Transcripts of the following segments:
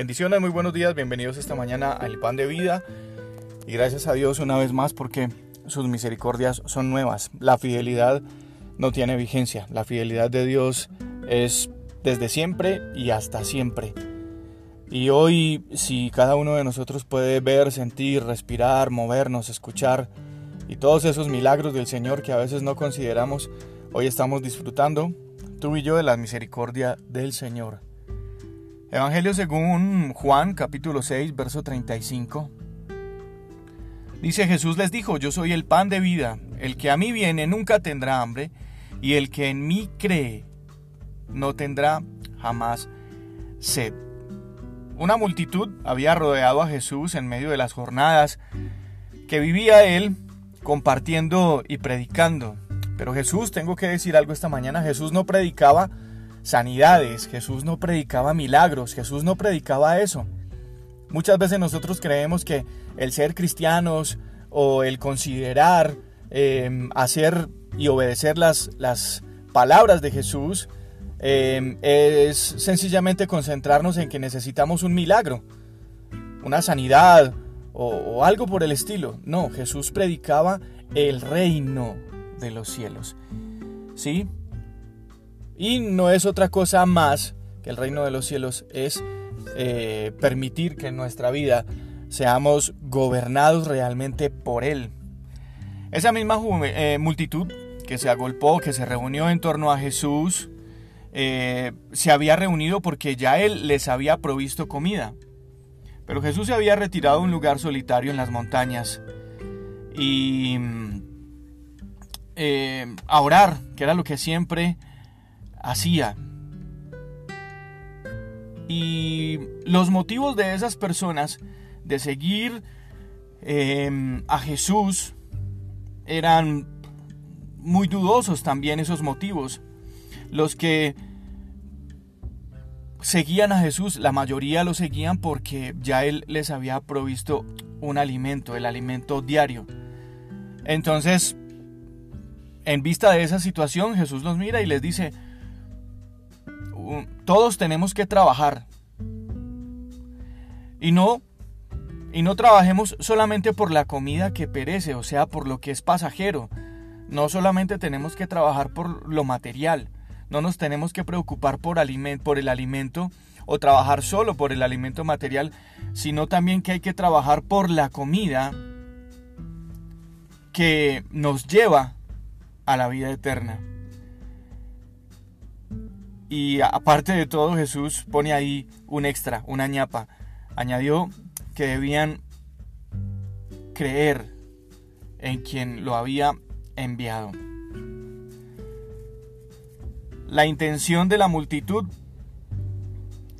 Bendiciones, muy buenos días, bienvenidos esta mañana al Pan de Vida y gracias a Dios una vez más porque sus misericordias son nuevas. La fidelidad no tiene vigencia, la fidelidad de Dios es desde siempre y hasta siempre. Y hoy si cada uno de nosotros puede ver, sentir, respirar, movernos, escuchar y todos esos milagros del Señor que a veces no consideramos, hoy estamos disfrutando tú y yo de la misericordia del Señor. Evangelio según Juan capítulo 6 verso 35. Dice Jesús les dijo, yo soy el pan de vida, el que a mí viene nunca tendrá hambre, y el que en mí cree no tendrá jamás sed. Una multitud había rodeado a Jesús en medio de las jornadas que vivía él compartiendo y predicando. Pero Jesús, tengo que decir algo esta mañana, Jesús no predicaba sanidades, Jesús no predicaba milagros, Jesús no predicaba eso. Muchas veces nosotros creemos que el ser cristianos o el considerar em, hacer y obedecer las, las palabras de Jesús em, es sencillamente concentrarnos en que necesitamos un milagro, una sanidad o, o algo por el estilo. No, Jesús predicaba el reino de los cielos. ¿Sí? Y no es otra cosa más que el reino de los cielos, es eh, permitir que en nuestra vida seamos gobernados realmente por Él. Esa misma eh, multitud que se agolpó, que se reunió en torno a Jesús, eh, se había reunido porque ya Él les había provisto comida. Pero Jesús se había retirado a un lugar solitario en las montañas y eh, a orar, que era lo que siempre hacía. Y los motivos de esas personas de seguir em, a Jesús eran muy dudosos también esos motivos. Los que seguían a Jesús, la mayoría lo seguían porque ya Él les había provisto un alimento, el alimento diario. Entonces, en vista de esa situación, Jesús los mira y les dice, todos tenemos que trabajar. Y no y no trabajemos solamente por la comida que perece, o sea, por lo que es pasajero. No solamente tenemos que trabajar por lo material, no nos tenemos que preocupar por, por el alimento o trabajar solo por el alimento material, sino también que hay que trabajar por la comida que nos lleva a la vida eterna. Y aparte de todo, Jesús pone ahí un extra, una ñapa. Añadió que debían creer en quien lo había enviado. La intención de la multitud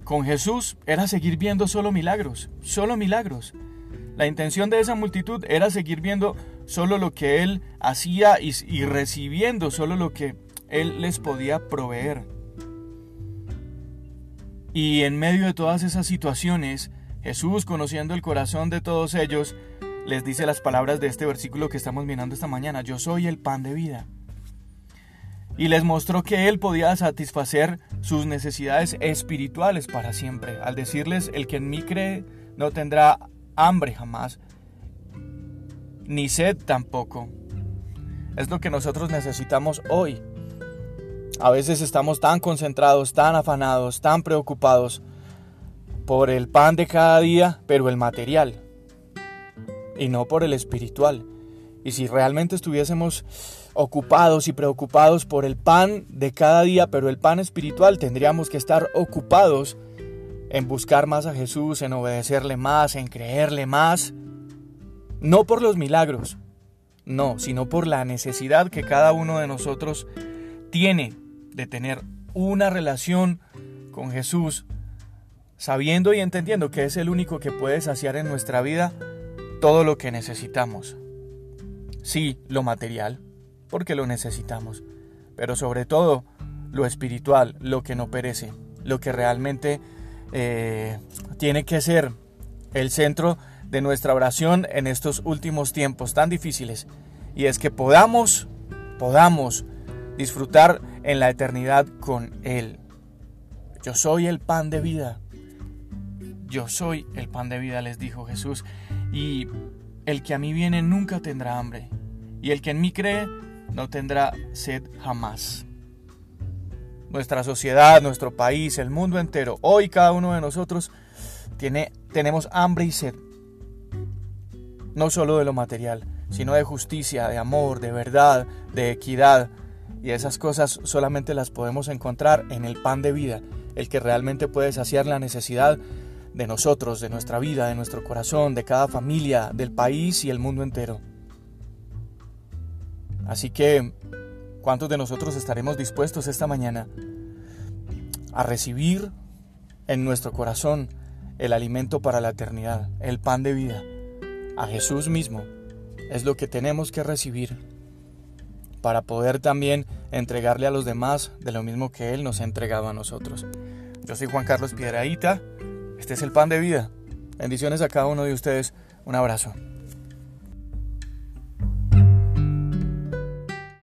con Jesús era seguir viendo solo milagros, solo milagros. La intención de esa multitud era seguir viendo solo lo que Él hacía y, recibiendo solo lo que Él les podía proveer. Y en medio de todas esas situaciones, Jesús, conociendo el corazón de todos ellos, les dice las palabras de este versículo que estamos mirando esta mañana, yo soy el pan de vida. Y les mostró que Él podía satisfacer sus necesidades espirituales para siempre, al decirles, el que en mí cree no tendrá hambre jamás, ni sed tampoco. Es lo que nosotros necesitamos hoy. A veces estamos tan concentrados, tan afanados, tan preocupados por el pan de cada día, pero el material, y no por el espiritual. Y si realmente estuviésemos ocupados y preocupados por el pan de cada día, pero el pan espiritual, tendríamos que estar ocupados en buscar más a Jesús, en obedecerle más, en creerle más, no por los milagros, no, sino por la necesidad que cada uno de nosotros tiene de tener una relación con Jesús, sabiendo y entendiendo que es el único que puede saciar en nuestra vida todo lo que necesitamos. Sí, lo material, porque lo necesitamos, pero sobre todo lo espiritual, lo que no perece, lo que realmente eh, tiene que ser el centro de nuestra oración en estos últimos tiempos tan difíciles y es que podamos, podamos disfrutar en la eternidad con Él. Yo soy el pan de vida. Yo soy el pan de vida, les dijo Jesús, y el que a mí viene nunca tendrá hambre, y el que en mí cree no tendrá sed jamás. Nuestra sociedad, nuestro país, el mundo entero, hoy cada uno de nosotros tiene, tenemos hambre y sed. No solo de lo material, sino de justicia, de amor, de verdad, de equidad. Y esas cosas solamente las podemos encontrar en el pan de vida, el que realmente puede saciar la necesidad de nosotros, de nuestra vida, de nuestro corazón, de cada familia, del país y el mundo entero. Así que, ¿cuántos de nosotros estaremos dispuestos esta mañana a recibir en nuestro corazón el alimento para la eternidad, el pan de vida? A Jesús mismo es lo que tenemos que recibir para poder también entregarle a los demás de lo mismo que Él nos ha entregado a nosotros. Yo soy Juan Carlos Piedraíta, este es el pan de vida. Bendiciones a cada uno de ustedes, un abrazo.